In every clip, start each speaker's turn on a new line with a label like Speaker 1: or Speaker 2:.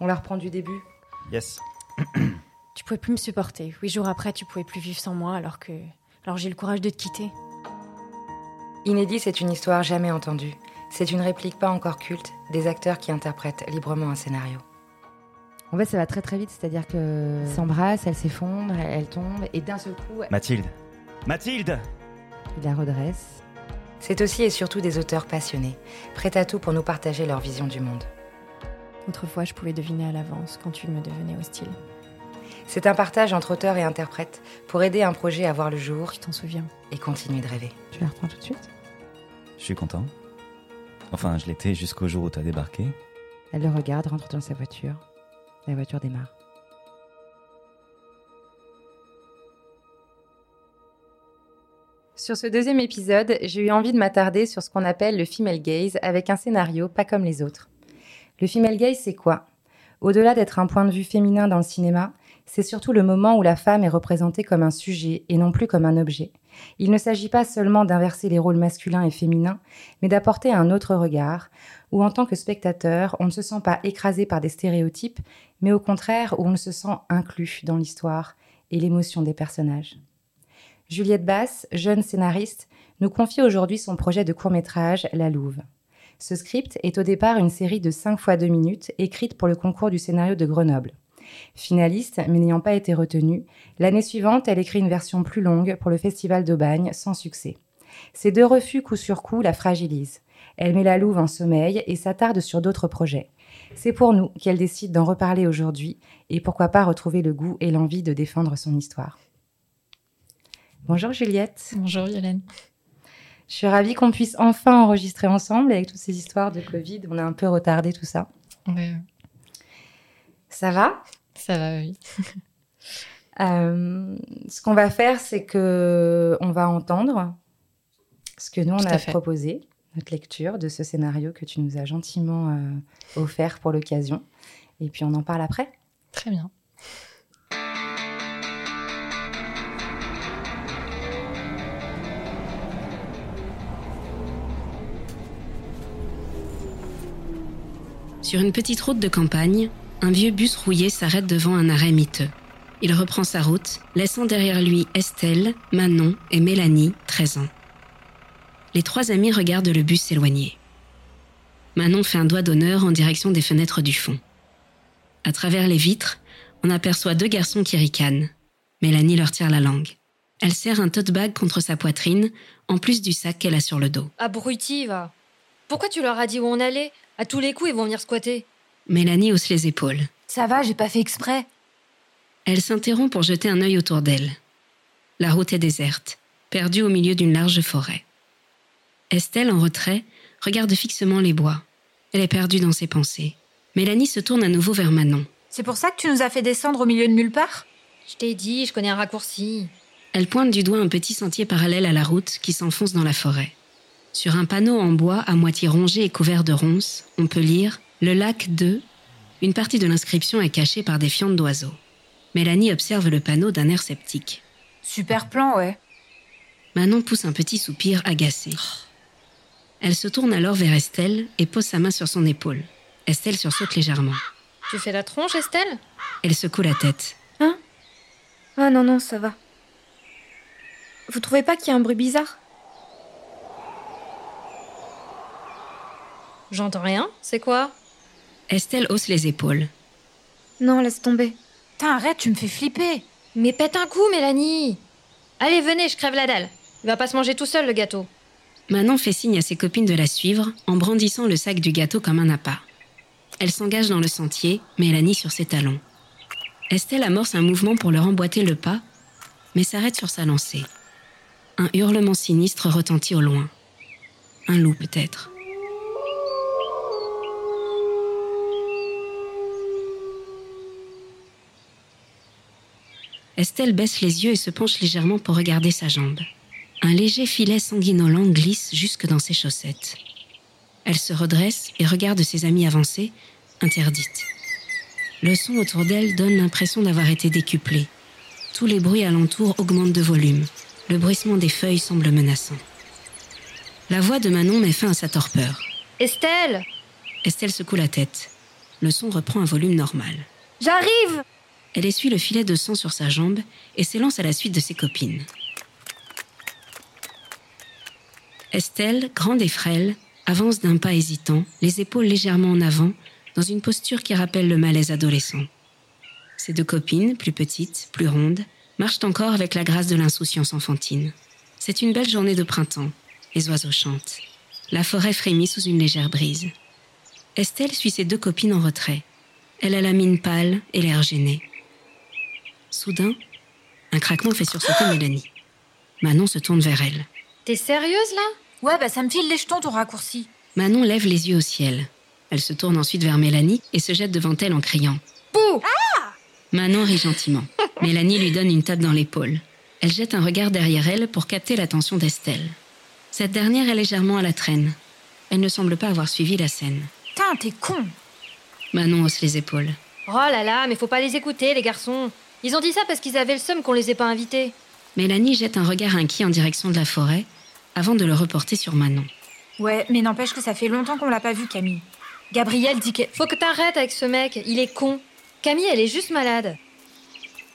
Speaker 1: On la reprend du début.
Speaker 2: Yes.
Speaker 3: Tu pouvais plus me supporter. Huit jours après, tu pouvais plus vivre sans moi alors que. Alors j'ai le courage de te quitter.
Speaker 1: Inédit, c'est une histoire jamais entendue. C'est une réplique pas encore culte des acteurs qui interprètent librement un scénario. En fait, ça va très très vite, c'est-à-dire que s'embrasse, elle s'effondre, elle, elle tombe, et d'un seul coup,
Speaker 2: Mathilde. Mathilde
Speaker 1: il la redresse. C'est aussi et surtout des auteurs passionnés, prêts à tout pour nous partager leur vision du monde.
Speaker 3: Autrefois, je pouvais deviner à l'avance quand tu me devenais hostile.
Speaker 1: C'est un partage entre auteurs et interprètes pour aider un projet à voir le jour
Speaker 3: Tu t'en souviens
Speaker 1: et continuer de rêver. Tu la reprends tout de suite?
Speaker 2: Je suis content. Enfin, je l'étais jusqu'au jour où t'as débarqué.
Speaker 1: Elle le regarde, rentre dans sa voiture. La voiture démarre. Sur ce deuxième épisode, j'ai eu envie de m'attarder sur ce qu'on appelle le female gaze avec un scénario pas comme les autres. Le female gaze, c'est quoi? Au-delà d'être un point de vue féminin dans le cinéma, c'est surtout le moment où la femme est représentée comme un sujet et non plus comme un objet. Il ne s'agit pas seulement d'inverser les rôles masculins et féminins, mais d'apporter un autre regard, où en tant que spectateur, on ne se sent pas écrasé par des stéréotypes, mais au contraire où on se sent inclus dans l'histoire et l'émotion des personnages. Juliette Basse, jeune scénariste, nous confie aujourd'hui son projet de court-métrage La Louve. Ce script est au départ une série de 5 fois 2 minutes écrite pour le concours du scénario de Grenoble. Finaliste, mais n'ayant pas été retenue, l'année suivante, elle écrit une version plus longue pour le Festival d'Aubagne, sans succès. Ces deux refus coup sur coup la fragilisent. Elle met la louve en sommeil et s'attarde sur d'autres projets. C'est pour nous qu'elle décide d'en reparler aujourd'hui et pourquoi pas retrouver le goût et l'envie de défendre son histoire. Bonjour Juliette.
Speaker 3: Bonjour Yolène.
Speaker 1: Je suis ravie qu'on puisse enfin enregistrer ensemble avec toutes ces histoires de Covid. On a un peu retardé tout ça.
Speaker 3: Ouais,
Speaker 1: Ça va?
Speaker 3: Ça va, oui.
Speaker 1: Euh, ce qu'on va faire, c'est que on va entendre ce que nous on a
Speaker 3: fait.
Speaker 1: proposé, notre lecture de ce scénario que tu nous as gentiment euh, offert pour l'occasion. Et puis on en parle après.
Speaker 3: Très bien.
Speaker 4: Sur une petite route de campagne, un vieux bus rouillé s'arrête devant un arrêt miteux. Il reprend sa route, laissant derrière lui Estelle, Manon et Mélanie, 13 ans. Les trois amis regardent le bus s'éloigner. Manon fait un doigt d'honneur en direction des fenêtres du fond. À travers les vitres, on aperçoit deux garçons qui ricanent. Mélanie leur tire la langue. Elle serre un tote bag contre sa poitrine, en plus du sac qu'elle a sur le dos.
Speaker 5: Abruti, va. Pourquoi tu leur as dit où on allait? À tous les coups, ils vont venir squatter.
Speaker 4: Mélanie hausse les épaules.
Speaker 5: Ça va, j'ai pas fait exprès.
Speaker 4: Elle s'interrompt pour jeter un œil autour d'elle. La route est déserte, perdue au milieu d'une large forêt. Estelle, en retrait, regarde fixement les bois. Elle est perdue dans ses pensées. Mélanie se tourne à nouveau vers Manon.
Speaker 6: C'est pour ça que tu nous as fait descendre au milieu de nulle part?
Speaker 5: Je t'ai dit, je connais un raccourci.
Speaker 4: Elle pointe du doigt un petit sentier parallèle à la route qui s'enfonce dans la forêt. Sur un panneau en bois à moitié rongé et couvert de ronces, on peut lire Le lac de. Une partie de l'inscription est cachée par des fientes d'oiseaux. Mélanie observe le panneau d'un air sceptique.
Speaker 6: Super plan, ouais.
Speaker 4: Manon pousse un petit soupir agacé. Elle se tourne alors vers Estelle et pose sa main sur son épaule. Estelle sursaute légèrement.
Speaker 5: Tu fais la tronche, Estelle?
Speaker 4: Elle secoue la tête.
Speaker 6: Ah non, non, ça va. Vous trouvez pas qu'il y a un bruit bizarre?
Speaker 5: J'entends rien. C'est quoi?
Speaker 4: Estelle hausse les épaules.
Speaker 6: Non, laisse tomber. Putain, arrête, tu me fais flipper.
Speaker 5: Mais pète un coup, Mélanie Allez, venez, je crève la dalle. Il va pas se manger tout seul, le gâteau.
Speaker 4: Manon fait signe à ses copines de la suivre en brandissant le sac du gâteau comme un appât. Elle s'engage dans le sentier, Mélanie sur ses talons. Estelle amorce un mouvement pour leur emboîter le pas, mais s'arrête sur sa lancée. Un hurlement sinistre retentit au loin. Un loup peut-être. Estelle baisse les yeux et se penche légèrement pour regarder sa jambe. Un léger filet sanguinolent glisse jusque dans ses chaussettes. Elle se redresse et regarde ses amis avancer, interdite. Le son autour d'elle donne l'impression d'avoir été décuplé. Tous les bruits alentour augmentent de volume. Le bruissement des feuilles semble menaçant. La voix de Manon met fin à sa torpeur.
Speaker 5: Estelle
Speaker 4: Estelle secoue la tête. le son reprend un volume normal.
Speaker 6: J'arrive
Speaker 4: Elle essuie le filet de sang sur sa jambe et s'élance à la suite de ses copines. Estelle, grande et frêle, avance d'un pas hésitant, les épaules légèrement en avant, dans une posture qui rappelle le malaise adolescent. Ses deux copines, plus petites, plus rondes, marchent encore avec la grâce de l'insouciance enfantine. C'est une belle journée de printemps. Les oiseaux chantent. La forêt frémit sous une légère brise. Estelle suit ses deux copines en retrait. Elle a la mine pâle et l'air gêné. Soudain, un craquement fait sursauter Mélanie. Manon se tourne vers elle.
Speaker 5: T'es sérieuse là?
Speaker 7: Ouais, bah ça me file les jetons ton raccourci.
Speaker 4: Manon lève les yeux au ciel. Elle se tourne ensuite vers Mélanie et se jette devant elle en criant
Speaker 5: Pouh
Speaker 4: Manon rit gentiment. Mélanie lui donne une tape dans l'épaule. Elle jette un regard derrière elle pour capter l'attention d'Estelle. Cette dernière est légèrement à la traîne. Elle ne semble pas avoir suivi la scène.
Speaker 7: Putain, t'es con
Speaker 4: Manon hausse les épaules.
Speaker 5: Oh là là, mais faut pas les écouter, les garçons. Ils ont dit ça parce qu'ils avaient le seum qu'on les ait pas invités.
Speaker 4: Mélanie jette un regard inquiet en direction de la forêt avant de le reporter sur Manon.
Speaker 7: Ouais, mais n'empêche que ça fait longtemps qu'on l'a pas vu, Camille. Gabriel dit que...
Speaker 5: Faut que t'arrêtes avec ce mec, il est con. Camille, elle est juste malade.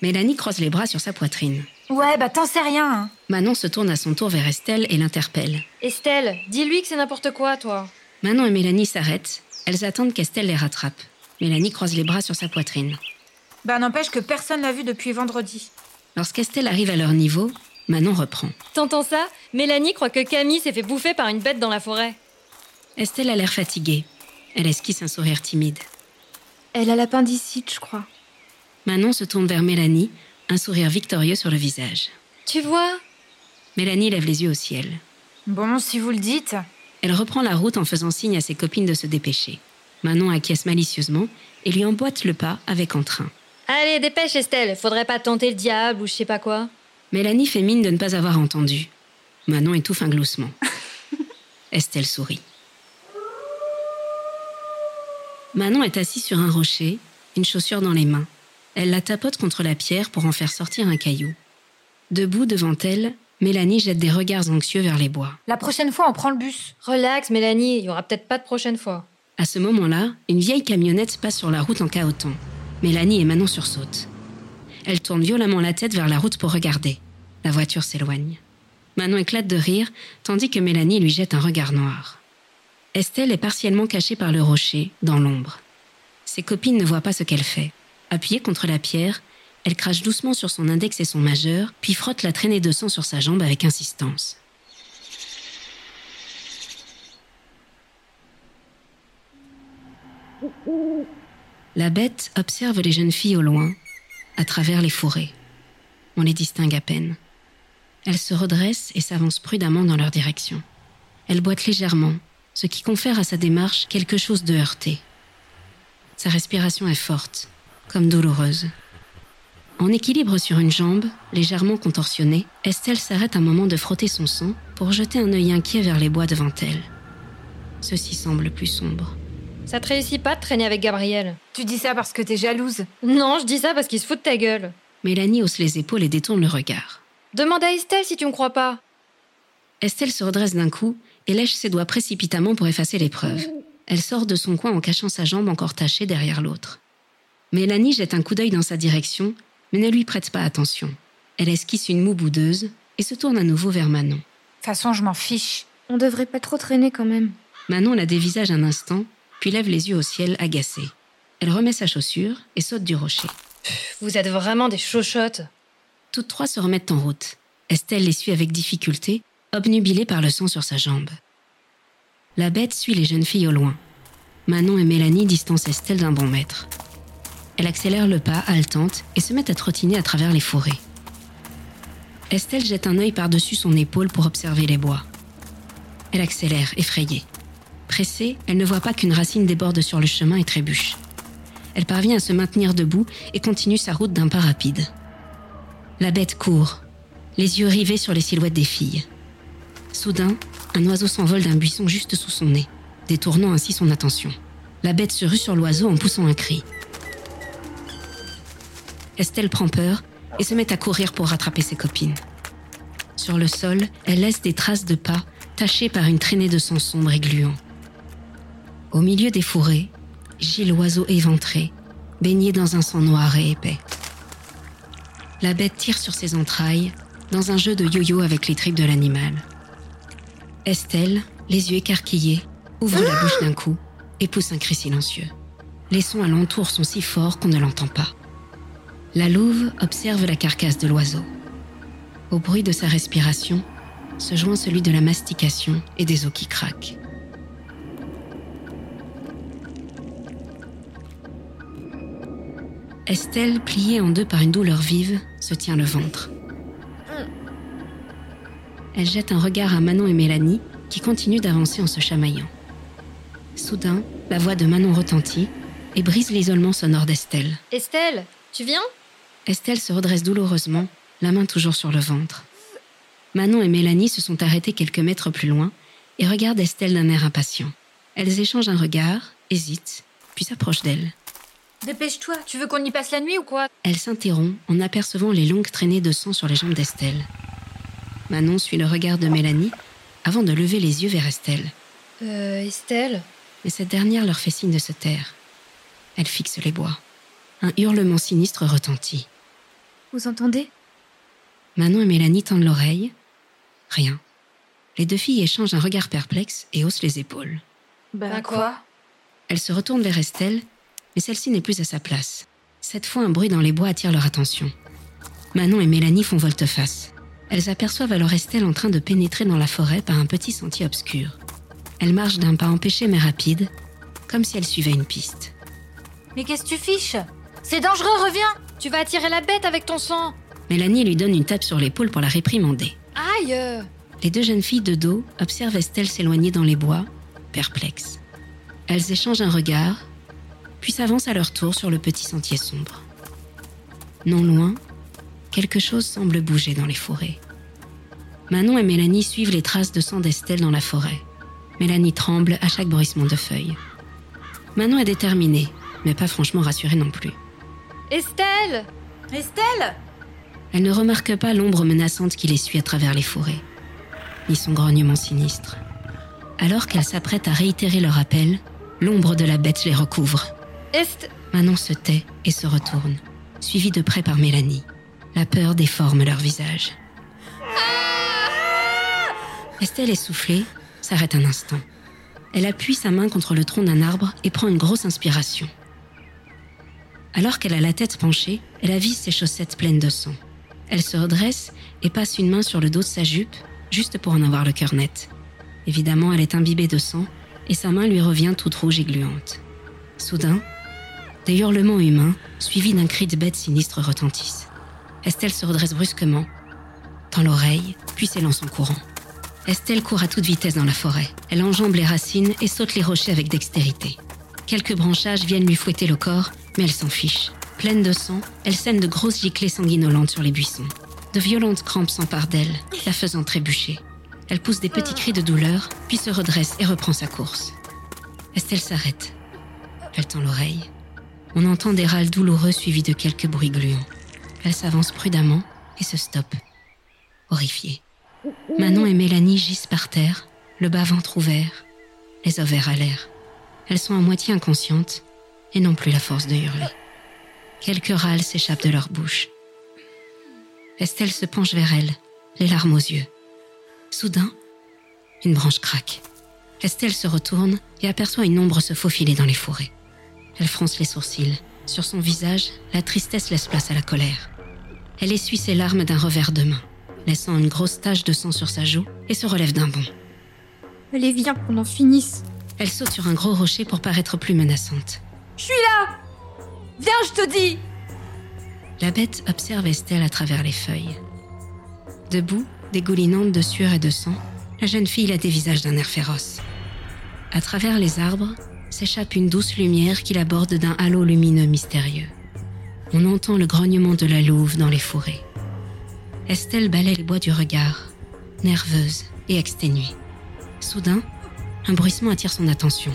Speaker 4: Mélanie croise les bras sur sa poitrine.
Speaker 7: Ouais, bah t'en sais rien. hein.
Speaker 4: Manon se tourne à son tour vers Estelle et l'interpelle.
Speaker 5: Estelle, dis-lui que c'est n'importe quoi, toi.
Speaker 4: Manon et Mélanie s'arrêtent. Elles attendent qu'Estelle les rattrape. Mélanie croise les bras sur sa poitrine.
Speaker 7: Bah n'empêche que personne l'a vu depuis vendredi.
Speaker 4: Lorsqu'Estelle arrive à leur niveau, Manon reprend.
Speaker 5: T'entends ça? Mélanie croit que Camille s'est fait bouffer par une bête dans la forêt.
Speaker 4: Estelle a l'air fatiguée. Elle esquisse un sourire timide.
Speaker 6: Elle a l'appendicite, je crois.
Speaker 4: Manon se tourne vers Mélanie, un sourire victorieux sur le visage.
Speaker 5: Tu vois?
Speaker 4: Mélanie lève les yeux au ciel.
Speaker 7: Bon, si vous le dites.
Speaker 4: Elle reprend la route en faisant signe à ses copines de se dépêcher. Manon acquiesce malicieusement et lui emboîte le pas avec entrain.
Speaker 5: Allez, dépêche Estelle, faudrait pas tenter le diable ou je sais pas quoi.
Speaker 4: Mélanie fait mine de ne pas avoir entendu. Manon étouffe un gloussement. Estelle sourit. Manon est assise sur un rocher, une chaussure dans les mains. Elle la tapote contre la pierre pour en faire sortir un caillou. Debout devant elle, Mélanie jette des regards anxieux vers les bois.
Speaker 7: La prochaine fois, on prend le bus.
Speaker 5: Relax, Mélanie, il y aura peut-être pas de prochaine fois.
Speaker 4: À ce moment-là, une vieille camionnette passe sur la route en cahotant. Mélanie et Manon sursautent. Elle tourne violemment la tête vers la route pour regarder. La voiture s'éloigne. Manon éclate de rire, tandis que Mélanie lui jette un regard noir. Estelle est partiellement cachée par le rocher, dans l'ombre. Ses copines ne voient pas ce qu'elle fait. Appuyée contre la pierre, elle crache doucement sur son index et son majeur, puis frotte la traînée de sang sur sa jambe avec insistance. La bête observe les jeunes filles au loin, à travers les fourrés. On les distingue à peine. Elle se redresse et s'avance prudemment dans leur direction. Elle boite légèrement, ce qui confère à sa démarche quelque chose de heurté. Sa respiration est forte, comme douloureuse. En équilibre sur une jambe, légèrement contorsionnée, Estelle s'arrête un moment de frotter son sang pour jeter un œil inquiet vers les bois devant elle. Ceux-ci semblent plus sombres.
Speaker 5: Ça te réussit pas de traîner avec Gabriel.
Speaker 7: Tu dis ça parce que t'es jalouse.
Speaker 5: Non, je dis ça parce qu'il se fout de ta gueule.
Speaker 4: Mélanie hausse les épaules et détourne le regard.
Speaker 5: Demande à Estelle si tu me crois pas.
Speaker 4: Estelle se redresse d'un coup et lèche ses doigts précipitamment pour effacer l'épreuve. Elle sort de son coin en cachant sa jambe encore tachée derrière l'autre. Mélanie jette un coup d'œil dans sa direction, mais ne lui prête pas attention. Elle esquisse une moue boudeuse et se tourne à nouveau vers Manon.
Speaker 7: De toute façon, je m'en fiche.
Speaker 6: On devrait pas trop traîner quand même.
Speaker 4: Manon la dévisage un instant, puis lève les yeux au ciel agacée. Elle remet sa chaussure et saute du rocher.
Speaker 5: Vous êtes vraiment des chochottes.
Speaker 4: Toutes trois se remettent en route. Estelle les suit avec difficulté, obnubilée par le sang sur sa jambe. La bête suit les jeunes filles au loin. Manon et Mélanie distancent Estelle d'un bon mètre. Elle accélère le pas, haletante, et se met à trottiner à travers les forêts. Estelle jette un œil par-dessus son épaule pour observer les bois. Elle accélère, effrayée. Pressée, elle ne voit pas qu'une racine déborde sur le chemin et trébuche. Elle parvient à se maintenir debout et continue sa route d'un pas rapide. La bête court, les yeux rivés sur les silhouettes des filles. Soudain, un oiseau s'envole d'un buisson juste sous son nez, détournant ainsi son attention. La bête se rue sur l'oiseau en poussant un cri. Estelle prend peur et se met à courir pour rattraper ses copines. Sur le sol, elle laisse des traces de pas tachées par une traînée de sang sombre et gluant. Au milieu des fourrés, gît l'oiseau éventré, baigné dans un sang noir et épais. La bête tire sur ses entrailles dans un jeu de yo-yo avec les tripes de l'animal. Estelle, les yeux écarquillés, ouvre la bouche d'un coup et pousse un cri silencieux. Les sons alentour sont si forts qu'on ne l'entend pas. La louve observe la carcasse de l'oiseau. Au bruit de sa respiration se joint celui de la mastication et des os qui craquent. Estelle, pliée en deux par une douleur vive, se tient le ventre. Elle jette un regard à Manon et Mélanie, qui continuent d'avancer en se chamaillant. Soudain, la voix de Manon retentit et brise l'isolement sonore d'Estelle.
Speaker 5: Estelle, tu viens?
Speaker 4: Estelle se redresse douloureusement, la main toujours sur le ventre. Manon et Mélanie se sont arrêtées quelques mètres plus loin et regardent Estelle d'un air impatient. Elles échangent un regard, hésitent, puis s'approchent d'elle.
Speaker 7: Dépêche-toi, tu veux qu'on y passe la nuit ou quoi?
Speaker 4: Elle s'interrompt en apercevant les longues traînées de sang sur les jambes d'Estelle. Manon suit le regard de Mélanie avant de lever les yeux vers Estelle.
Speaker 5: Euh, Estelle?
Speaker 4: Mais cette dernière leur fait signe de se taire. Elle fixe les bois. Un hurlement sinistre retentit.
Speaker 6: Vous entendez?
Speaker 4: Manon et Mélanie tendent l'oreille. Rien. Les deux filles échangent un regard perplexe et haussent les épaules.
Speaker 5: Ben quoi?
Speaker 4: Elles se retournent vers Estelle, mais celle-ci n'est plus à sa place. Cette fois, un bruit dans les bois attire leur attention. Manon et Mélanie font volte-face. Elles aperçoivent alors Estelle en train de pénétrer dans la forêt par un petit sentier obscur. Elle marche d'un pas empêché mais rapide, comme si elle suivait une piste.
Speaker 7: Mais qu'est-ce que tu fiches? C'est dangereux, reviens
Speaker 5: Tu vas attirer la bête avec ton sang
Speaker 4: Mélanie lui donne une tape sur l'épaule pour la réprimander.
Speaker 5: Aïe.
Speaker 4: Les deux jeunes filles de dos observent Estelle s'éloigner dans les bois, perplexes. Elles échangent un regard, puis s'avancent à leur tour sur le petit sentier sombre. Non loin, quelque chose semble bouger dans les forêts. Manon et Mélanie suivent les traces de sang d'Estelle dans la forêt. Mélanie tremble à chaque bruissement de feuilles. Manon est déterminée, mais pas franchement rassurée non plus.
Speaker 5: Estelle
Speaker 7: Estelle
Speaker 4: Elle ne remarque pas l'ombre menaçante qui les suit à travers les forêts, ni son grognement sinistre. Alors qu'elle s'apprête à réitérer leur appel, l'ombre de la bête les recouvre.
Speaker 5: Est...
Speaker 4: Manon se tait et se retourne, suivie de près par Mélanie. La peur déforme leur visage. Estelle, essoufflée, s'arrête un instant. Elle appuie sa main contre le tronc d'un arbre et prend une grosse inspiration. Alors qu'elle a la tête penchée, elle avise ses chaussettes pleines de sang. Elle se redresse et passe une main sur le dos de sa jupe, juste pour en avoir le cœur net. Évidemment, elle est imbibée de sang et sa main lui revient toute rouge et gluante. Soudain, des hurlements humains, suivis d'un cri de bête sinistre, retentissent. Estelle se redresse brusquement, tend l'oreille, puis s'élance en courant. Estelle court à toute vitesse dans la forêt. Elle enjambe les racines et saute les rochers avec dextérité. Quelques branchages viennent lui fouetter le corps, mais elle s'en fiche. Pleine de sang, elle sème de grosses giclées sanguinolentes sur les buissons. De violentes crampes s'emparent d'elle, la faisant trébucher. Elle pousse des petits cris de douleur, puis se redresse et reprend sa course. Estelle s'arrête. Elle tend l'oreille. On entend des râles douloureux suivis de quelques bruits gluants. Elle s'avance prudemment et se stoppe, horrifiée. Manon et Mélanie gisent par terre, le bas-ventre ouvert, les ovaires à l'air. Elles sont à moitié inconscientes et n'ont plus la force de hurler. Quelques râles s'échappent de leur bouche. Estelle se penche vers elle, les larmes aux yeux. Soudain, une branche craque. Estelle se retourne et aperçoit une ombre se faufiler dans les forêts. Elle fronce les sourcils. Sur son visage, la tristesse laisse place à la colère. Elle essuie ses larmes d'un revers de main, laissant une grosse tache de sang sur sa joue et se relève d'un bond.
Speaker 6: Allez, viens qu'on en finisse.
Speaker 4: Elle saute sur un gros rocher pour paraître plus menaçante.
Speaker 7: Je suis là Viens, je te dis
Speaker 4: La bête observe Estelle à travers les feuilles. Debout, dégoulinante de sueur et de sang, la jeune fille la dévisage d'un air féroce. À travers les arbres s'échappe une douce lumière qui l'aborde d'un halo lumineux mystérieux. On entend le grognement de la louve dans les forêts. Estelle balaie les bois du regard, nerveuse et exténuée. Soudain, un bruissement attire son attention.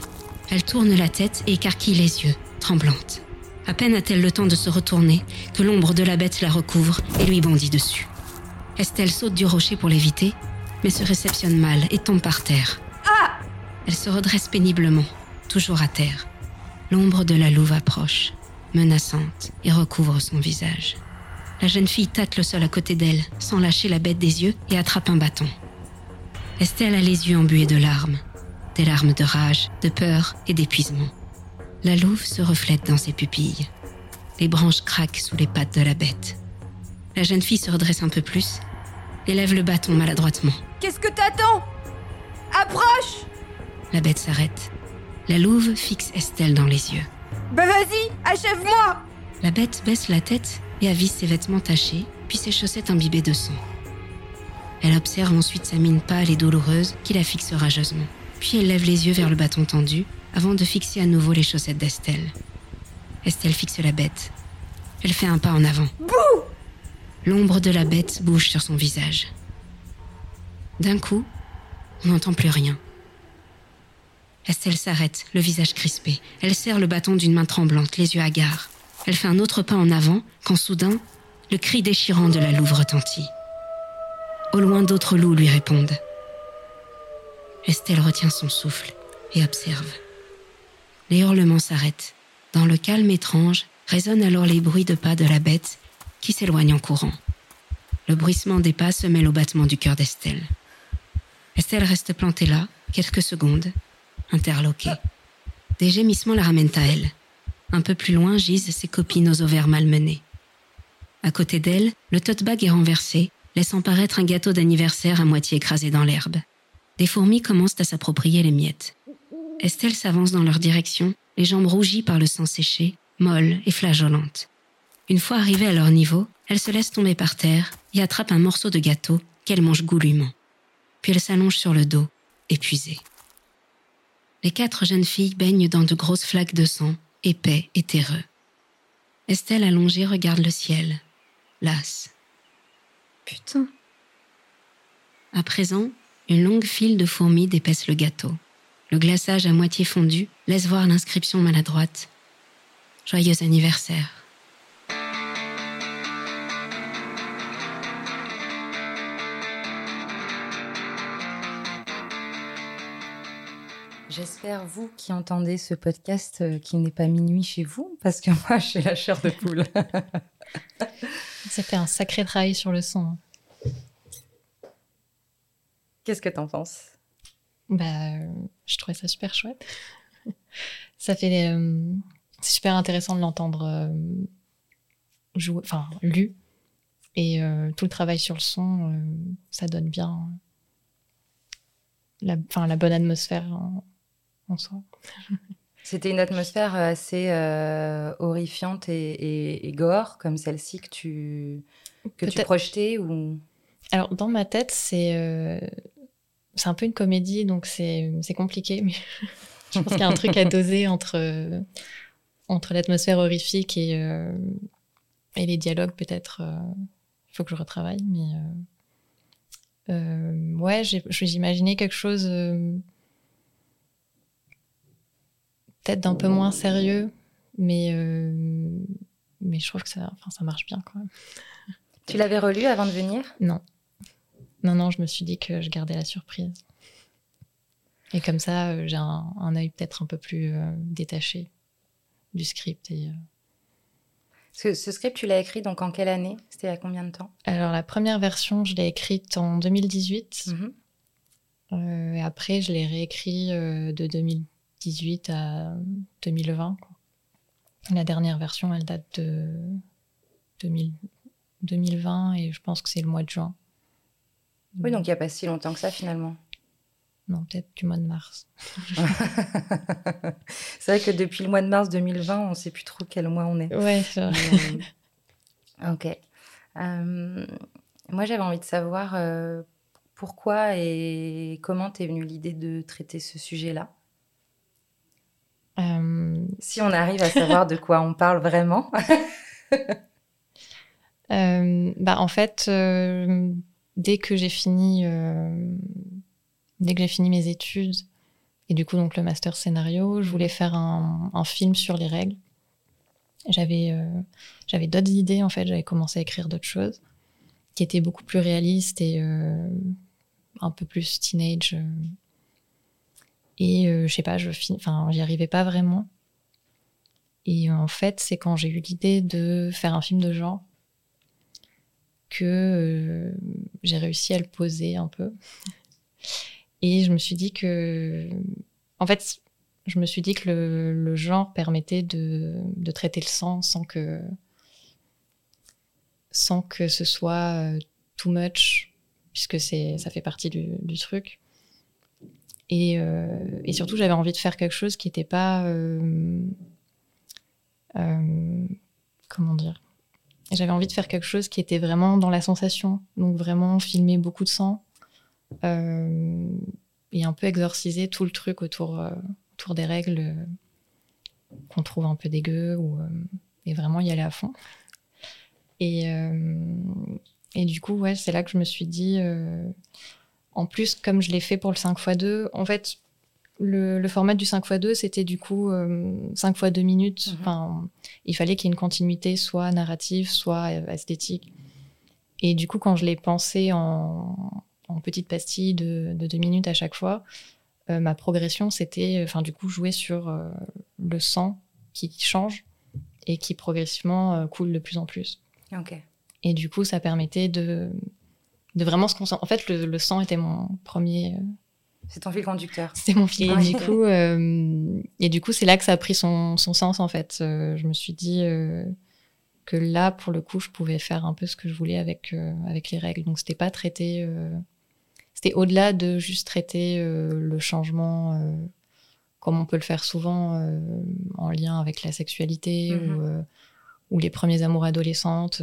Speaker 4: Elle tourne la tête et écarquille les yeux, tremblante. À peine a-t-elle le temps de se retourner que l'ombre de la bête la recouvre et lui bondit dessus. Estelle saute du rocher pour l'éviter, mais se réceptionne mal et tombe par terre. Elle se redresse péniblement, toujours à terre. l'ombre de la louve approche, menaçante, et recouvre son visage. La jeune fille tâte le sol à côté d'elle, sans lâcher la bête des yeux, et attrape un bâton. Estelle a les yeux embués de larmes, des larmes de rage, de peur et d'épuisement. La louve se reflète dans ses pupilles. Les branches craquent sous les pattes de la bête. La jeune fille se redresse un peu plus et lève le bâton maladroitement.
Speaker 6: Qu'est-ce que t'attends? Approche
Speaker 4: La bête s'arrête. La louve fixe Estelle dans les yeux.
Speaker 6: Bah vas-y, achève-moi
Speaker 4: La bête baisse la tête et avise ses vêtements tachés, puis ses chaussettes imbibées de sang. Elle observe ensuite sa mine pâle et douloureuse qui la fixe rageusement. Puis elle lève les yeux vers le bâton tendu avant de fixer à nouveau les chaussettes d'Estelle. Estelle fixe la bête. Elle fait un pas en avant. L'ombre de la bête bouge sur son visage. D'un coup, on n'entend plus rien. Estelle s'arrête, le visage crispé. Elle serre le bâton d'une main tremblante, les yeux hagards. Elle fait un autre pas en avant, quand soudain, le cri déchirant de la louve retentit. Au loin, d'autres loups lui répondent. Estelle retient son souffle et observe. Les hurlements s'arrêtent. Dans le calme étrange, résonnent alors les bruits de pas de la bête qui s'éloigne en courant. Le bruissement des pas se mêle au battement du cœur d'Estelle. Estelle reste plantée là, quelques secondes, interloquée. Des gémissements la ramènent à elle. Un peu plus loin gisent ses copines aux ovaires malmenés. À côté d'elle, le tote bag est renversé, laissant paraître un gâteau d'anniversaire à moitié écrasé dans l'herbe. Des fourmis commencent à s'approprier les miettes. Estelle s'avance dans leur direction, les jambes rougies par le sang séché, molles et flageolantes. Une fois arrivée à leur niveau, elle se laisse tomber par terre et attrape un morceau de gâteau qu'elle mange goulument. Puis elle s'allonge sur le dos, épuisée. Les quatre jeunes filles baignent dans de grosses flaques de sang, épais et terreux. Estelle allongée regarde le ciel, lasse.
Speaker 6: Putain.
Speaker 4: À présent, une longue file de fourmis dépaisse le gâteau. Le glaçage à moitié fondu laisse voir l'inscription maladroite. Joyeux anniversaire.
Speaker 1: J'espère, vous qui entendez ce podcast, euh, qu'il n'est pas minuit chez vous, parce que moi, j'ai la chair de poule.
Speaker 3: Ça fait un sacré travail sur le son.
Speaker 1: Qu'est-ce que t'en penses?
Speaker 3: Bah, euh, je trouvais ça super chouette. ça fait. euh, c'est super intéressant de l'entendre euh, jouer, enfin, lu. Et tout le travail sur le son, ça donne bien la, enfin, la bonne atmosphère en,
Speaker 1: C'était une atmosphère assez euh, horrifiante et, et- et gore, comme celle-ci que tu, que tu projetais ou...
Speaker 3: Alors, dans ma tête, c'est euh, c'est un peu une comédie, donc c'est compliqué, mais je pense qu'il y a un truc à doser entre, euh, entre l'atmosphère horrifique et, euh, et les dialogues, peut-être. euh, Il faut que je retravaille, mais. euh, euh, ouais, j'imaginais quelque chose. Euh, peut-être d'un peu moins sérieux, mais. euh, mais je trouve que ça, enfin, ça marche bien quand même.
Speaker 1: Tu l'avais relu avant de venir?
Speaker 3: Non. Non, non, je me suis dit que je gardais la surprise. Et comme ça, euh, j'ai un, un œil peut-être un peu plus euh, détaché du script. Et, euh,
Speaker 1: ce, ce script, tu l'as écrit donc en quelle année? C'était a combien de temps?
Speaker 3: Alors, la première version, je l'ai écrite en 2018.
Speaker 1: Mhm.
Speaker 3: Euh, et après, je l'ai réécrit euh, de 2018 à 2020. quoi. La dernière version, elle date de 2000 2020 et je pense que c'est le mois de juin.
Speaker 1: Oui, donc il n'y a pas si longtemps que ça finalement.
Speaker 3: Non, peut-être du mois de mars.
Speaker 1: c'est vrai que depuis le mois de mars 2020, on ne sait plus trop quel mois on est.
Speaker 3: Ouais, c'est vrai.
Speaker 1: Euh, ok. Euh, moi, j'avais envie de savoir euh, pourquoi et comment t'es venue l'idée de traiter ce sujet-là?
Speaker 3: Euh,
Speaker 1: Si on arrive à savoir de quoi on parle vraiment.
Speaker 3: Euh, bah, en fait, euh, dès que j'ai fini, euh, dès que j'ai fini mes études et du coup donc le master scénario, je voulais faire un, un film sur les règles. J'avais j'avais d'autres idées en fait. J'avais commencé à écrire d'autres choses qui étaient beaucoup plus réalistes et un peu plus teenage. Euh. Et euh, je sais pas, j'y arrivais pas vraiment. Et en fait, c'est quand j'ai eu l'idée de faire un film de genre que euh, j'ai réussi à le poser un peu. Et je me suis dit que, en fait, je me suis dit que le, genre permettait de, traiter le sang sans que, sans que ce soit euh, too much, puisque ça fait partie du truc. Et, euh, et surtout, j'avais envie de faire quelque chose qui n'était pas, euh, euh, comment dire, j'avais envie de faire quelque chose qui était vraiment dans la sensation, donc vraiment filmer beaucoup de sang et un peu exorciser tout le truc autour, autour des règles qu'on trouve un peu dégueu ou, et vraiment y aller à fond. Et, et du coup, ouais, c'est là que je me suis dit, en plus, comme je l'ai fait pour le 5x2, en fait, le, le, format du 5x2, c'était du coup euh, 5 fois 2 minutes.
Speaker 1: Mhm.
Speaker 3: Enfin, il fallait qu'il y ait une continuité, soit narrative, soit euh, esthétique. Et du coup, quand je l'ai pensé en, en petites pastilles de, de 2 minutes à chaque fois, euh, ma progression, c'était, enfin, du coup, jouer sur euh, le sang qui change et qui progressivement euh, coule de plus en plus.
Speaker 1: Ok.
Speaker 3: Et du coup, ça permettait de, de vraiment se concentrer. En fait, le, le sang était mon premier. euh,
Speaker 1: C'est ton fil conducteur.
Speaker 3: c'était mon fil.
Speaker 1: Ouais.
Speaker 3: Et du coup, euh, et du coup, c'est là que ça a pris son, son sens en fait. Euh, je me suis dit euh, que là, pour le coup, je pouvais faire un peu ce que je voulais avec avec les règles. Donc, c'était pas traité. c'était au-delà de juste traiter le changement comme on peut le faire souvent en lien avec la sexualité
Speaker 1: Mhm.
Speaker 3: ou, euh, ou les premiers amours adolescentes.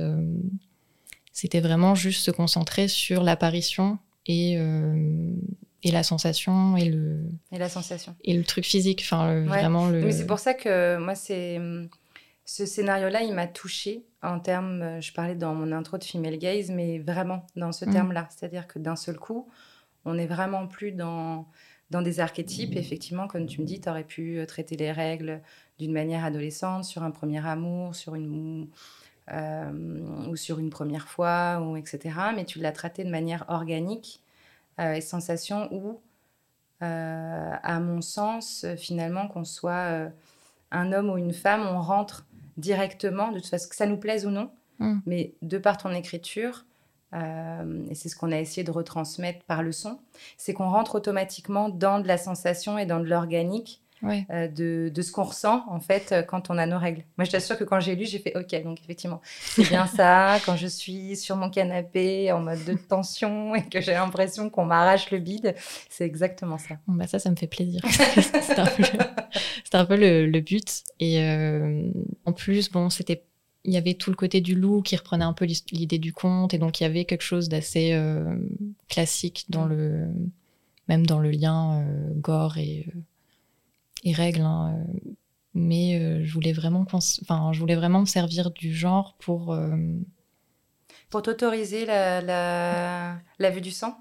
Speaker 3: C'était vraiment juste se concentrer sur l'apparition et, euh, et la sensation et le,
Speaker 1: Et la sensation.
Speaker 3: et le truc physique. Enfin, le-
Speaker 1: Ouais.
Speaker 3: vraiment le.
Speaker 1: Mais c'est pour ça que moi, c'est ce scénario-là, il m'a touchée en termes. euh, Je parlais dans mon intro de female gaze, mais vraiment dans ce
Speaker 3: Mhm.
Speaker 1: terme-là. C'est-à-dire que d'un seul coup, on n'est vraiment plus dans, dans des archétypes. Effectivement, comme tu me dis, tu aurais pu euh, traiter les règles d'une manière adolescente, sur un premier amour, sur une. Euh, ou sur une première fois, ou etc. Mais tu l'as traité de manière organique euh, et sensation où, euh, à mon sens, finalement, qu'on soit un homme ou une femme, on rentre directement, de toute façon, que ça nous plaise ou non,
Speaker 3: Mm.
Speaker 1: mais de par ton écriture, euh, et c'est ce qu'on a essayé de retransmettre par le son, c'est qu'on rentre automatiquement dans de la sensation et dans de l'organique Euh, de, de ce qu'on ressent en fait euh, quand on a nos règles. Moi, je t'assure que quand j'ai lu, j'ai fait OK, donc effectivement, c'est bien ça. Quand je suis sur mon canapé en mode de tension et que j'ai l'impression qu'on m'arrache le bide, c'est exactement ça.
Speaker 3: Bon, bah ça, ça me fait plaisir. c'était un peu, le, c'était un peu le, le but. Et euh, en plus, bon, c'était, il y avait tout le côté du loup qui reprenait un peu l'idée du conte, et donc il y avait quelque chose d'assez euh, classique dans le, même dans le lien euh, gore et, euh, et règles. hein, euh. mais euh, je voulais vraiment, enfin, je voulais vraiment me servir du genre pour. euh,
Speaker 1: Pour t'autoriser la, la, la vue du sang?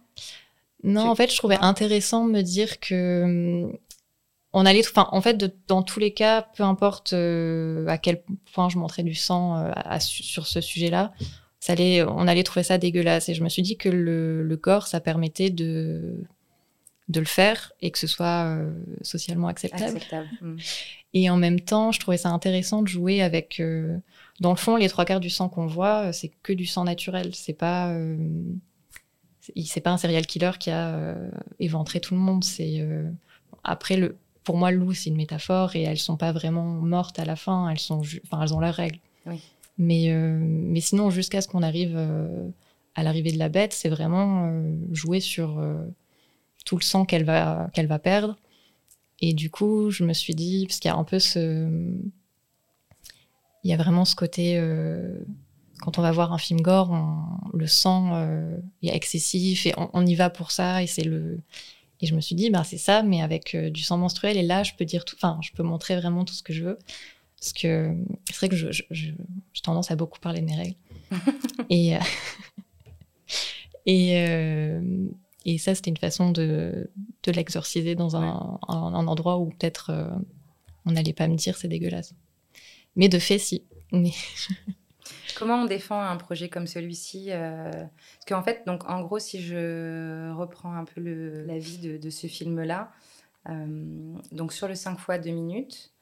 Speaker 3: Non,
Speaker 1: Tu-
Speaker 3: en fait, je trouvais intéressant de me dire que hum, on allait, enfin, en fait, de- dans tous les cas, peu importe euh, à quel point je montrais du sang à- sur ce sujet-là, ça allait, on allait trouver ça dégueulasse. Et je me suis dit que le, le gore, ça permettait de de le faire et que ce soit euh, socialement acceptable.
Speaker 1: Acceptable. Mm.
Speaker 3: Et en même temps, je trouvais ça intéressant de jouer avec. euh, dans le fond, les trois quarts du sang qu'on voit, euh, c'est que du sang naturel. C'est pas. euh, c'est- pas un serial killer qui a éventré tout le monde. C'est après le. Pour moi, le loup, c'est une métaphore et elles sont pas vraiment mortes à la fin. Elles sont, enfin, elles ont leurs règles.
Speaker 1: Oui.
Speaker 3: Mais mais sinon, jusqu'à ce qu'on arrive à l'arrivée de la bête, c'est vraiment jouer sur tout le sang qu'elle va qu'elle va perdre. Et du coup, je me suis dit, parce qu'il y a un peu ce. Il y a vraiment ce côté. euh, quand on va voir un film gore, on- le sang euh, est excessif et on, on y va pour ça. Et c'est le. Et je me suis dit, bah, c'est ça, mais avec euh, du sang menstruel. Et là, je peux dire tout. Enfin, je peux montrer vraiment tout ce que je veux. Parce que c'est vrai que je- je- je- j'ai tendance à beaucoup parler de mes règles. et. euh, et. Et ça, c'était une façon de, de l'exorciser dans un, un, un endroit où peut-être euh, on n'allait pas me dire c'est dégueulasse. Mais de fait, si. Mais
Speaker 1: Comment on défend un projet comme celui-ci euh, Parce qu'en fait, donc en gros, si je reprends un peu le, la vie de, de ce film-là, euh, donc sur le 5 fois 2 minutes,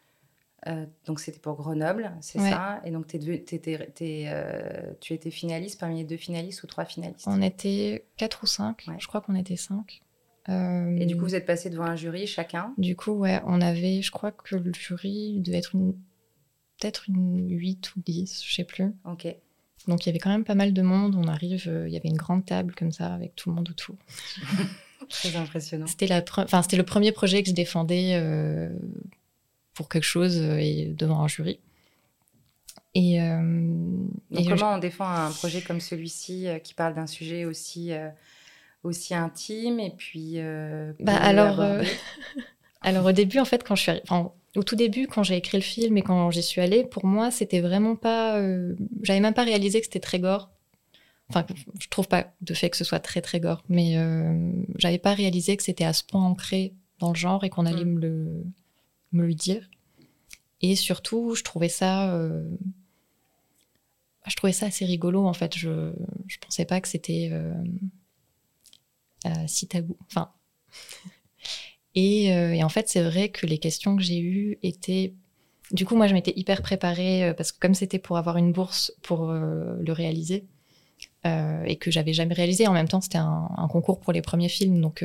Speaker 1: Euh, donc c'était pour Grenoble, c'est
Speaker 3: Ouais.
Speaker 1: ça. Et donc euh, tu étais finaliste parmi les deux finalistes ou trois finalistes?
Speaker 3: On était quatre ou cinq.
Speaker 1: Ouais.
Speaker 3: Je crois qu'on était cinq. Euh,
Speaker 1: Et du coup, vous êtes passé devant un jury chacun?
Speaker 3: Du coup, ouais, on avait, je crois que le jury devait être une- peut-être une 8 ou 10, je sais plus.
Speaker 1: Ok.
Speaker 3: Donc il y avait quand même pas mal de monde. On arrive, euh, il y avait une grande table comme ça avec tout le monde autour.
Speaker 1: Très impressionnant.
Speaker 3: C'était la, pre- enfin c'était le premier projet que je défendais euh, pour quelque chose euh, et devant un jury. Et, euh,
Speaker 1: Donc
Speaker 3: et
Speaker 1: comment on défend un projet comme celui-ci euh, qui parle d'un sujet aussi, euh, aussi intime et puis...
Speaker 3: Bah, alors, Alors au début, en fait, quand je suis, enfin, au tout début, quand j'ai écrit le film et quand j'y suis allée, pour moi, c'était vraiment pas, j'avais même pas réalisé que c'était très gore. Enfin, je trouve pas de fait que ce soit très très gore, mais j'avais pas réalisé que c'était à ce point ancré dans le genre et qu'on allait
Speaker 1: Mm.
Speaker 3: me le me le dire. Et surtout, je trouvais ça, euh, je trouvais ça assez rigolo en fait. Je je pensais pas que c'était euh, euh, si tabou. Enfin. Et, et en fait, c'est vrai que les questions que j'ai eues étaient. Du coup, moi, je m'étais hyper préparée parce que comme c'était pour avoir une bourse pour le réaliser et que j'avais jamais réalisé, en même temps, c'était un, concours pour les premiers films, donc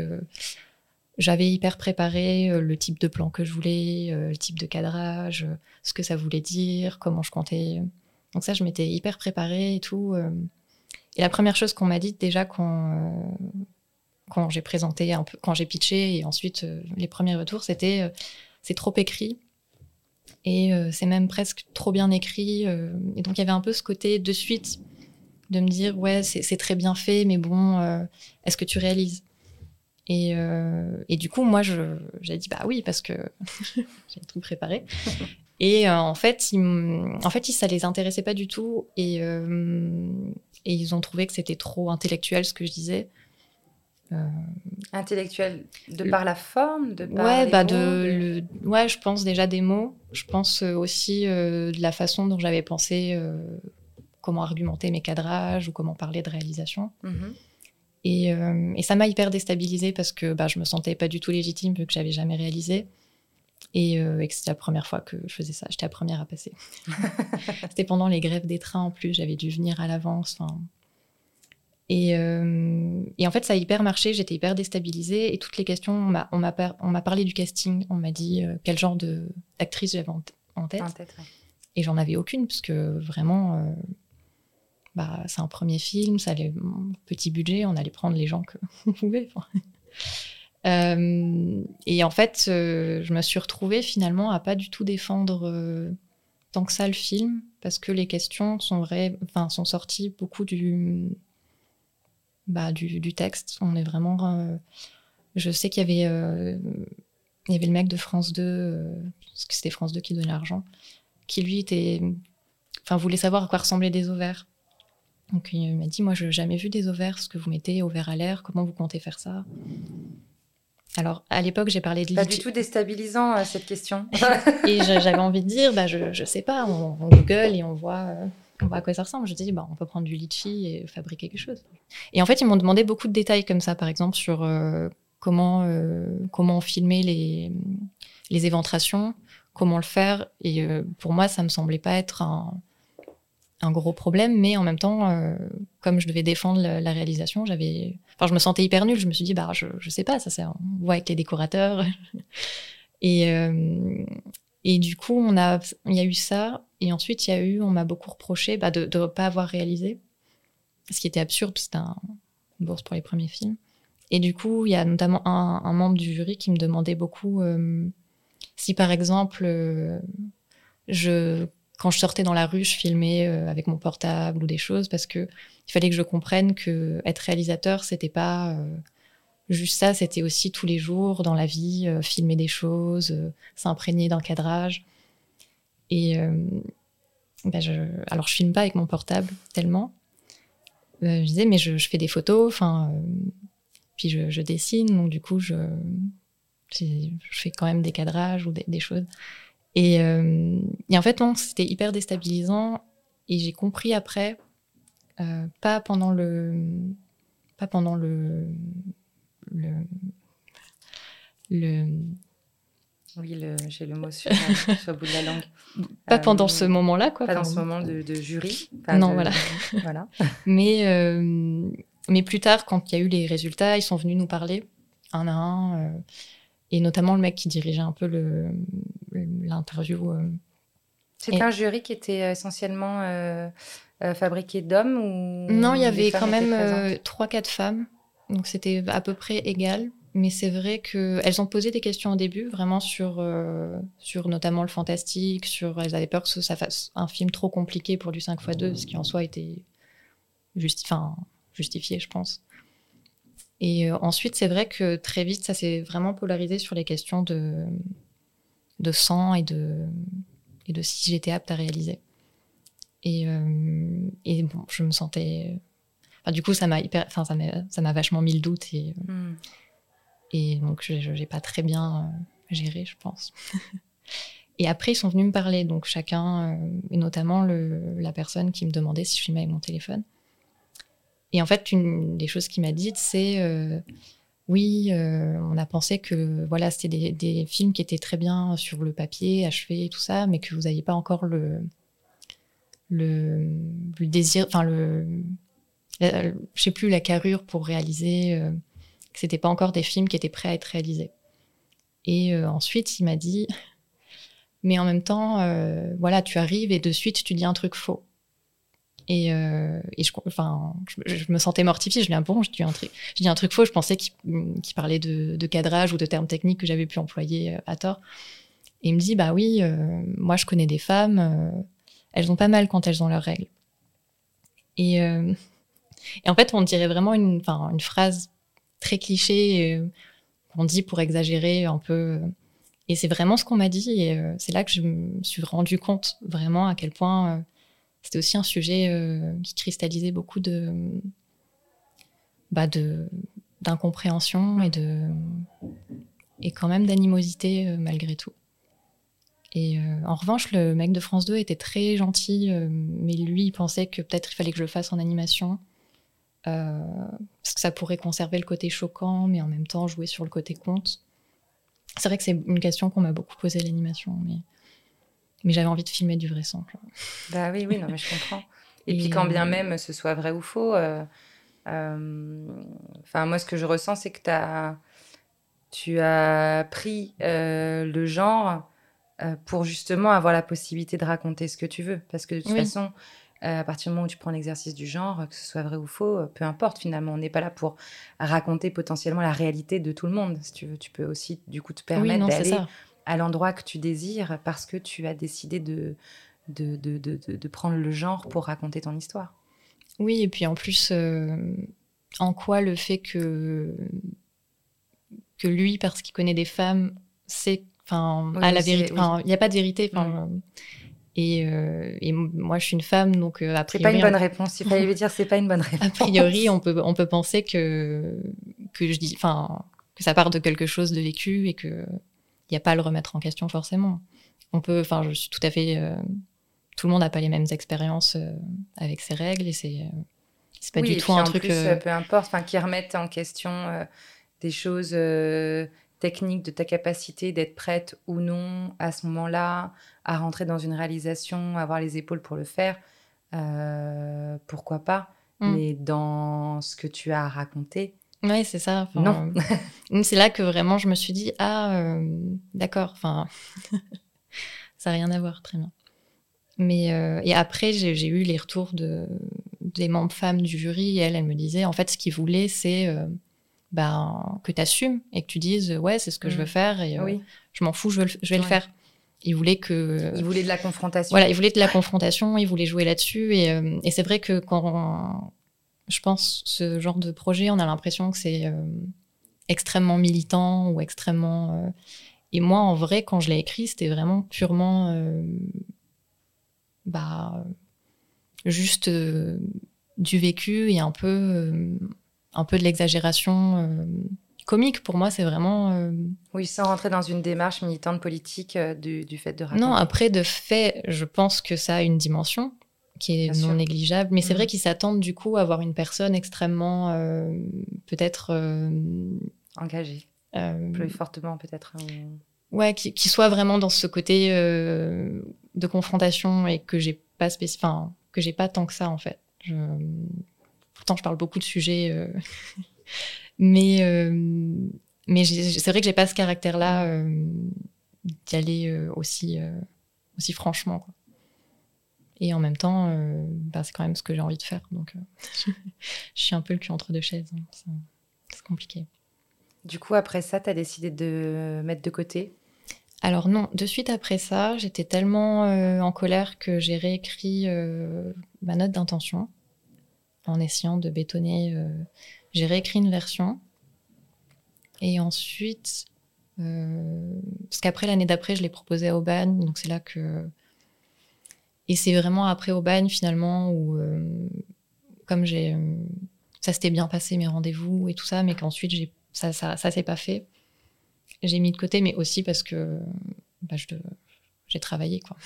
Speaker 3: j'avais hyper préparé euh, le type de plan que je voulais, euh, le type de cadrage, euh, ce que ça voulait dire, comment je comptais. Donc ça, je m'étais hyper préparée et tout. Et la première chose qu'on m'a dit déjà quand quand j'ai présenté un peu, quand j'ai pitché et ensuite les premiers retours, c'était c'est trop écrit et c'est même presque trop bien écrit. et donc il y avait un peu ce côté de suite de me dire ouais c'est très bien fait, mais bon est-ce que tu réalises? Et, euh, et du coup moi j'ai dit bah oui parce que j'ai tout préparé. Et euh, en fait, ils, en fait, ça les intéressait pas du tout et, euh, et ils ont trouvé que c'était trop intellectuel ce que je disais.
Speaker 1: Intellectuel, de
Speaker 3: Le-
Speaker 1: par la forme, de par
Speaker 3: ouais,
Speaker 1: les
Speaker 3: bah
Speaker 1: mots,
Speaker 3: de, le- ouais, je pense déjà des mots. Je pense aussi de la façon dont j'avais pensé comment argumenter mes cadrages ou comment parler de réalisation.
Speaker 1: Mhm.
Speaker 3: Et, euh, et ça m'a hyper déstabilisée parce que bah, je me sentais pas du tout légitime vu que j'avais jamais réalisé. Et, euh, et que c'était la première fois que je faisais ça. J'étais la première à passer. c'était pendant les grèves des trains en plus. J'avais dû venir à l'avance. Et, euh, et en fait, ça a hyper marché. J'étais hyper déstabilisée. Et toutes les questions, on m'a- par- parlé du casting. On m'a dit quel genre d'actrice j'avais en, tête.
Speaker 1: En tête, ouais.
Speaker 3: Et j'en avais aucune, parce que vraiment, bah, c'est un premier film, ça allait, petit budget, on allait prendre les gens pouvez. enfin. Euh, et en fait, euh, je me suis retrouvée finalement à pas du tout défendre euh, tant que ça le film, parce que les questions sont vraies, sont sorties beaucoup du, bah, du, texte. On est vraiment. je sais qu'il y avait, y avait le mec de France 2, euh, parce que c'était France 2 qui donnait l'argent, qui lui était, enfin, voulait savoir à quoi ressemblaient des ovaires. Donc il m'a dit, moi, je n'ai jamais vu des ovaires, ce que vous mettez ovaires à l'air, comment vous comptez faire ça? Alors, à l'époque, j'ai parlé de
Speaker 1: Pas du tout déstabilisant euh, cette question.
Speaker 3: et j'avais envie de dire, bah, je, je sais pas, on, on Google et on voit, euh, on voit à quoi ça ressemble. Je dis, bah, on peut prendre du litchi et fabriquer quelque chose. Et en fait, ils m'ont demandé beaucoup de détails comme ça, par exemple, sur euh, comment, comment filmer les, les éventrations, comment le faire. Et pour moi, ça me semblait pas être un, un gros problème, mais en même temps, euh, comme je devais défendre la, réalisation, j'avais, enfin, je me sentais hyper nulle. Je me suis dit, bah, je, je sais pas, ça, c'est, on voit avec les décorateurs. et, euh, et du coup, on a, il y a eu ça, et ensuite, il y a eu, on m'a beaucoup reproché bah, de ne pas avoir réalisé, ce qui était absurde, c'était un- une bourse pour les premiers films. Et du coup, il y a notamment un, membre du jury qui me demandait beaucoup euh, si, par exemple, je, quand je sortais dans la rue, je filmais euh, avec mon portable ou des choses, parce que il fallait que je comprenne que être réalisateur, c'était pas euh, juste ça, c'était aussi tous les jours dans la vie, euh, filmer des choses, s'imprégner d'un cadrage. Et ben, je, alors, je filme pas avec mon portable tellement. Je disais, mais je, fais des photos, enfin, puis je, dessine, donc du coup, je, fais quand même des cadrages ou des choses. Et, euh, et en fait, non, c'était hyper déstabilisant. Et j'ai compris après, euh, pas pendant le, pas pendant le, le, le,
Speaker 1: Oui, le- j'ai le mot sur, euh, sur le bout de la langue.
Speaker 3: Pas
Speaker 1: Euh,
Speaker 3: pendant ce moment-là, quoi.
Speaker 1: Pas dans ce moment de, de jury.
Speaker 3: Non,
Speaker 1: de-
Speaker 3: voilà.
Speaker 1: voilà.
Speaker 3: Mais, euh, mais plus tard, quand il y a eu les résultats, ils sont venus nous parler un à un. euh, et notamment le mec qui dirigeait un peu le- l'interview. euh.
Speaker 1: C'était
Speaker 3: Et-
Speaker 1: un jury qui était essentiellement euh, euh, fabriqué d'hommes ou
Speaker 3: Non, il y avait quand même euh, trois, quatre femmes. Donc c'était à peu près égal. Mais c'est vrai qu'elles ont posé des questions au début, vraiment sur, euh, sur notamment le fantastique, sur elles avaient peur que ça fasse un film trop compliqué pour du 5x2, ce qui en soi était justi- justifié, je pense. Et euh, ensuite, c'est vrai que très vite, ça s'est vraiment polarisé sur les questions de, de sang et de, et de si j'étais apte à réaliser. Et, euh, et bon, je me sentais. Enfin, du coup, ça m'a hyper, enfin, ça m'a, vachement mis le doute et,
Speaker 1: Hmm.
Speaker 3: et donc je n'ai pas très bien euh, géré, je pense. et après, ils sont venus me parler, donc chacun, euh, et notamment le, la personne qui me demandait si je filmais avec mon téléphone. Et en fait, une des choses qu'il m'a dites, c'est euh, oui, euh, on a pensé que voilà, c'était des, films qui étaient très bien sur le papier, achevés et tout ça, mais que vous n'aviez pas encore le, le, le désir, enfin le, la- je sais plus la carrure pour réaliser, euh, que c'était pas encore des films qui étaient prêts à être réalisés. Et euh, ensuite, il m'a dit, mais en même temps, euh, voilà, tu arrives et de suite tu dis un truc faux. Et, euh, je, me sentais mortifiée. Je dis, ah bon, je dis un truc, je dis un truc faux. Je pensais qu'il qu'il parlait de, cadrage ou de termes techniques que j'avais pu employer euh, à tort. Et il me dit, bah oui, euh, moi je connais des femmes, elles ont pas mal quand elles ont leurs règles. Et, en fait, on dirait vraiment une, phrase très cliché qu'on dit pour exagérer un peu. Et c'est vraiment ce qu'on m'a dit. Et c'est là que je me suis rendu compte vraiment à quel point c'était aussi un sujet euh, qui cristallisait beaucoup de, bah de d'incompréhension et de et quand même d'animosité euh, malgré tout. Et euh, en revanche, le mec de France 2 était très gentil, mais lui, il pensait que peut-être il fallait que je le fasse en animation. parce que ça pourrait conserver le côté choquant, mais en même temps jouer sur le côté conte. C'est vrai que c'est une question qu'on m'a beaucoup posée l'animation, mais, mais j'avais envie de filmer du vrai quoi.
Speaker 1: Bah oui, oui, non, mais je comprends. Et,
Speaker 3: Et,
Speaker 1: puis quand bien
Speaker 3: euh,
Speaker 1: même ce soit vrai ou faux, euh, euh, enfin moi ce que je ressens c'est que as, tu as pris euh, le genre pour justement avoir la possibilité de raconter ce que tu veux. Parce que de toute
Speaker 3: Oui.
Speaker 1: façon, à partir du moment où tu prends l'exercice du genre, que ce soit vrai ou faux, peu importe finalement, on n'est pas là pour raconter potentiellement la réalité de tout le monde. Si tu veux, tu peux aussi du coup te
Speaker 3: Oui,
Speaker 1: permettre
Speaker 3: c'est
Speaker 1: d'aller
Speaker 3: ça.
Speaker 1: À l'endroit que tu désires parce que tu as décidé de, de, de, de, prendre le genre pour raconter ton histoire.
Speaker 3: Oui, et puis en plus, euh, en quoi le fait que, que lui, parce qu'il connaît des femmes, c'est. Enfin,
Speaker 1: Oui,
Speaker 3: à la vérité.
Speaker 1: oui.
Speaker 3: Il n'y a pas de vérité. Et, euh, et moi, je suis une femme, donc euh, a
Speaker 1: C'est pas
Speaker 3: priori.
Speaker 1: une bonne réponse. Il fallait lui dire c'est pas une bonne réponse.
Speaker 3: A priori, on peut, on peut penser que, que je dis, enfin, que ça part de quelque chose de vécu et que n'y a pas à le remettre en question forcément. On peut, enfin, je suis tout à fait. euh, tout le monde n'a pas les mêmes expériences euh, avec ses règles et c'est, euh, c'est pas
Speaker 1: Oui,
Speaker 3: du tout un
Speaker 1: en
Speaker 3: truc.
Speaker 1: plus, peu importe, enfin, qui remettent en question des choses techniques de ta capacité d'être prête ou non à ce moment-là, à rentrer dans une réalisation, avoir les épaules pour le faire. pourquoi pas
Speaker 3: Mm.
Speaker 1: Mais dans ce que tu as raconté,
Speaker 3: Ouais, c'est ça. enfin,
Speaker 1: Non.
Speaker 3: euh, c'est là que vraiment je me suis dit ah euh, d'accord. Enfin, ça n'a rien à voir, très bien. Mais euh, et après j'ai eu les retours de des membres femmes du jury et elles elles me disaient en fait ce qu'ils voulaient c'est euh, ben que tu assumes et que tu dises ouais c'est ce que je
Speaker 1: Mm.
Speaker 3: veux faire et
Speaker 1: oui,
Speaker 3: je m'en fous je, veux le- je vais le faire. Ils voulaient que
Speaker 1: il voulait de la confrontation.
Speaker 3: voilà, il voulait de la confrontation, il voulait jouer là-dessus. Et, et c'est vrai que quand je pense ce genre de projet, on a l'impression que c'est euh, extrêmement militant ou extrêmement. euh, Et moi, en vrai, quand je l'ai écrit, c'était vraiment purement. euh, bah, juste du vécu et un peu, un peu de l'exagération comique. Pour moi, c'est vraiment.
Speaker 1: Oui, sans rentrer dans une démarche militante politique du, du fait de raconter.
Speaker 3: Non, après, de fait, je pense que ça a une dimension qui est
Speaker 1: Bien
Speaker 3: non
Speaker 1: sûr.
Speaker 3: négligeable. Mais c'est vrai qu'ils s'attendent du coup à avoir une personne extrêmement, euh, peut-être, euh,
Speaker 1: Engagé,
Speaker 3: euh,
Speaker 1: plus fortement peut-être. ou-
Speaker 3: ouais, qui, qui soit vraiment dans ce côté de confrontation et que j'ai pas enfin, que j'ai pas tant que ça en fait. Je... Pourtant, je parle beaucoup de sujets, mais mais c'est vrai que j'ai pas ce caractère-là d'y aller aussi aussi franchement. Quoi. Et en même temps, euh, bah, c'est quand même ce que j'ai envie de faire. Donc, euh, je suis un peu le cul entre deux chaises. hein. C'est- compliqué.
Speaker 1: Du coup, après ça, tu as décidé de mettre de côté?
Speaker 3: Alors non, de suite après ça, j'étais tellement euh, en colère que j'ai réécrit ma note d'intention en essayant de bétonner. j'ai réécrit une version. Et ensuite, parce qu'après l'année d'après, je l'ai proposé à Aubagne, donc c'est là que... Et c'est vraiment après Aubagne finalement où, euh, comme j'ai... euh, ça s'était bien passé mes rendez-vous et tout ça, mais qu'ensuite j'ai ça, ça, ça s'est pas fait j'ai mis de côté, mais aussi parce que bah, je, j'ai travaillé, quoi.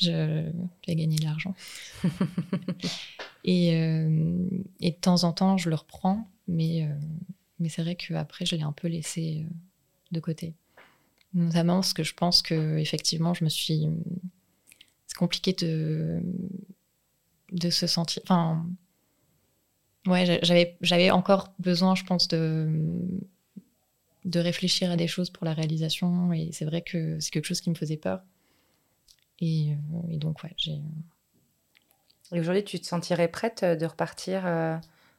Speaker 3: je, j'ai gagné de l'argent. et, euh, et de temps en temps, je le reprends, mais, euh, mais c'est vrai qu'après, je l'ai un peu laissé de côté. Notamment parce que je pense que effectivement, je me suis. C'est compliqué de, de se sentir. Enfin. Ouais, j'a- j'avais, j'avais encore besoin, je pense, de de réfléchir à des choses pour la réalisation. Et c'est vrai que c'est quelque chose qui me faisait peur. Et, euh, et donc, ouais, j'ai.
Speaker 1: Et aujourd'hui, tu te sentirais prête de repartir euh,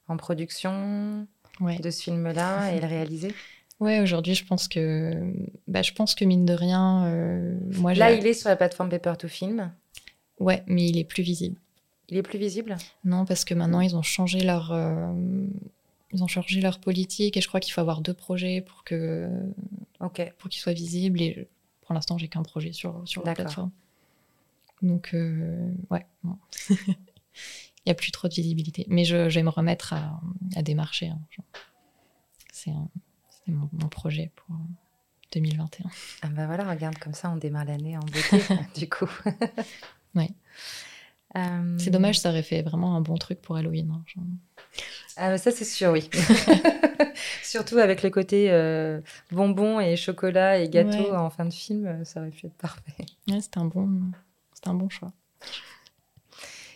Speaker 1: en production
Speaker 3: Ouais,
Speaker 1: de ce film-là et le réaliser?
Speaker 3: Ouais aujourd'hui, je pense que. Bah, je pense que mine de rien. euh, moi,
Speaker 1: Là, il est sur la plateforme Paper to Film.
Speaker 3: Ouais, mais il est plus visible.
Speaker 1: Il est plus visible?
Speaker 3: Non, parce que maintenant, ils ont changé leur. euh, Ils ont changé leur politique et je crois qu'il faut avoir deux projets pour que
Speaker 1: Ok.
Speaker 3: pour qu'il soit visible. Et pour l'instant, j'ai qu'un projet sur, sur la plateforme. Donc, euh, ouais. Il n'y a plus trop de visibilité. Mais je, je vais me remettre à, à démarcher. hein. C'est un- c'est mon, mon projet pour 2021.
Speaker 1: Ah bah voilà, regarde, comme ça, on démarre l'année en beauté, du coup.
Speaker 3: Ouais.
Speaker 1: Euh,
Speaker 3: C'est dommage, ça aurait fait vraiment un bon truc pour Halloween. hein.
Speaker 1: Ah, ça, c'est sûr, oui. Surtout avec le côté euh, bonbons et chocolat et gâteau
Speaker 3: Ouais.
Speaker 1: en fin de film, euh, ça aurait pu être parfait.
Speaker 3: Ouais, c'était un, bon, c'était un bon choix.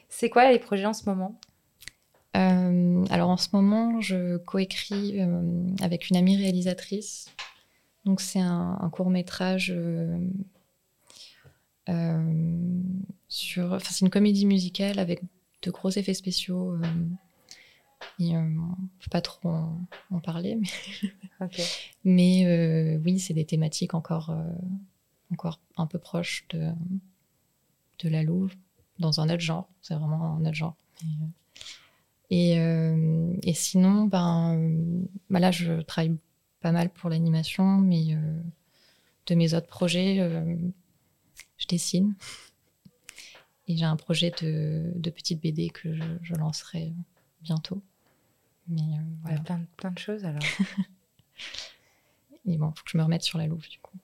Speaker 1: C'est quoi les projets en ce moment?
Speaker 3: Euh, alors en ce moment, je coécris avec une amie réalisatrice. Donc c'est un, court métrage sur. Enfin, c'est une comédie musicale avec de gros effets spéciaux. euh, et euh, peut pas trop en, en parler, mais, euh, oui, c'est des thématiques encore, euh, encore un peu proches de, de la Louve, dans un autre genre. C'est vraiment un autre genre. Et, euh, euh, sinon, ben, euh, bah là, je travaille pas mal pour l'animation, mais euh, de mes autres projets, euh, je dessine. Et j'ai un projet de, de petite BD que je, je lancerai bientôt. Mais euh, voilà.
Speaker 1: Plein, de- plein de choses alors.
Speaker 3: Et bon, faut que je me remette sur la louve, du coup.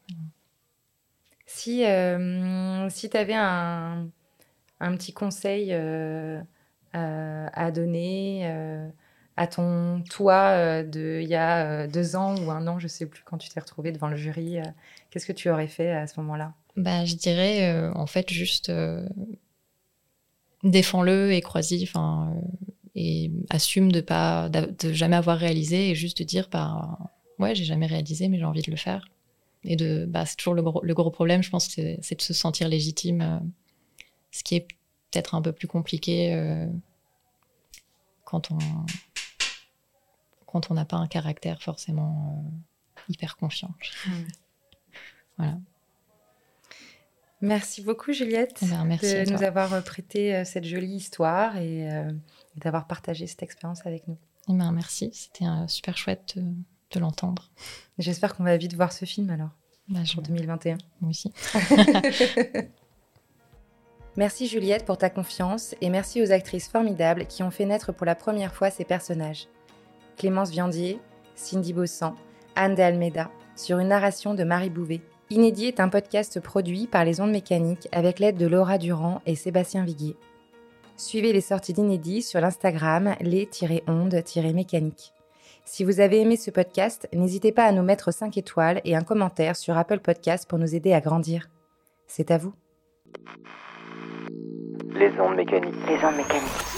Speaker 1: si euh, si tu avais un, un petit conseil euh, euh, à donner à ton toi de il y a deux ans ou un an, je sais plus, quand tu t'es retrouvé devant le jury, qu'est-ce que tu aurais fait à ce moment-là?
Speaker 3: Bah, je dirais, euh, en fait, juste euh, défends-le et crois-y, enfin, euh, et assume de pas, de jamais avoir réalisé et juste de dire, bah, ouais, j'ai jamais réalisé, mais j'ai envie de le faire. Et de, bah, c'est toujours le gros, le gros problème, je pense, c'est de se sentir légitime, euh, ce qui est peut-être un peu plus compliqué euh, quand on quand on n'a pas un caractère forcément euh, hyper confiant. Voilà.
Speaker 1: Merci beaucoup Juliette
Speaker 3: Eh ben, merci
Speaker 1: de nous avoir euh, prêté euh, cette jolie histoire et, euh, d'avoir partagé cette expérience avec nous.
Speaker 3: Eh ben, merci, c'était super chouette de, de l'entendre.
Speaker 1: J'espère qu'on va vite voir ce film alors
Speaker 3: Bah,
Speaker 1: pour 2021.
Speaker 3: moi aussi.
Speaker 1: Merci Juliette pour ta confiance et merci aux actrices formidables qui ont fait naître pour la première fois ces personnages. Clémence Viandier, Cindy Bossan, Anne de Almeida, sur une narration de Marie Bouvet. Inédit est un podcast produit par les ondes mécaniques avec l'aide de Laura Durand et Sébastien Viguier. Suivez les sorties d'Inédit sur l'Instagram les-ondes-mécaniques. Si vous avez aimé ce podcast, n'hésitez pas à nous mettre 5 étoiles et un commentaire sur Apple Podcast pour nous aider à grandir. C'est à vous.
Speaker 8: Les ondes mécaniques.
Speaker 9: Les ondes mécaniques.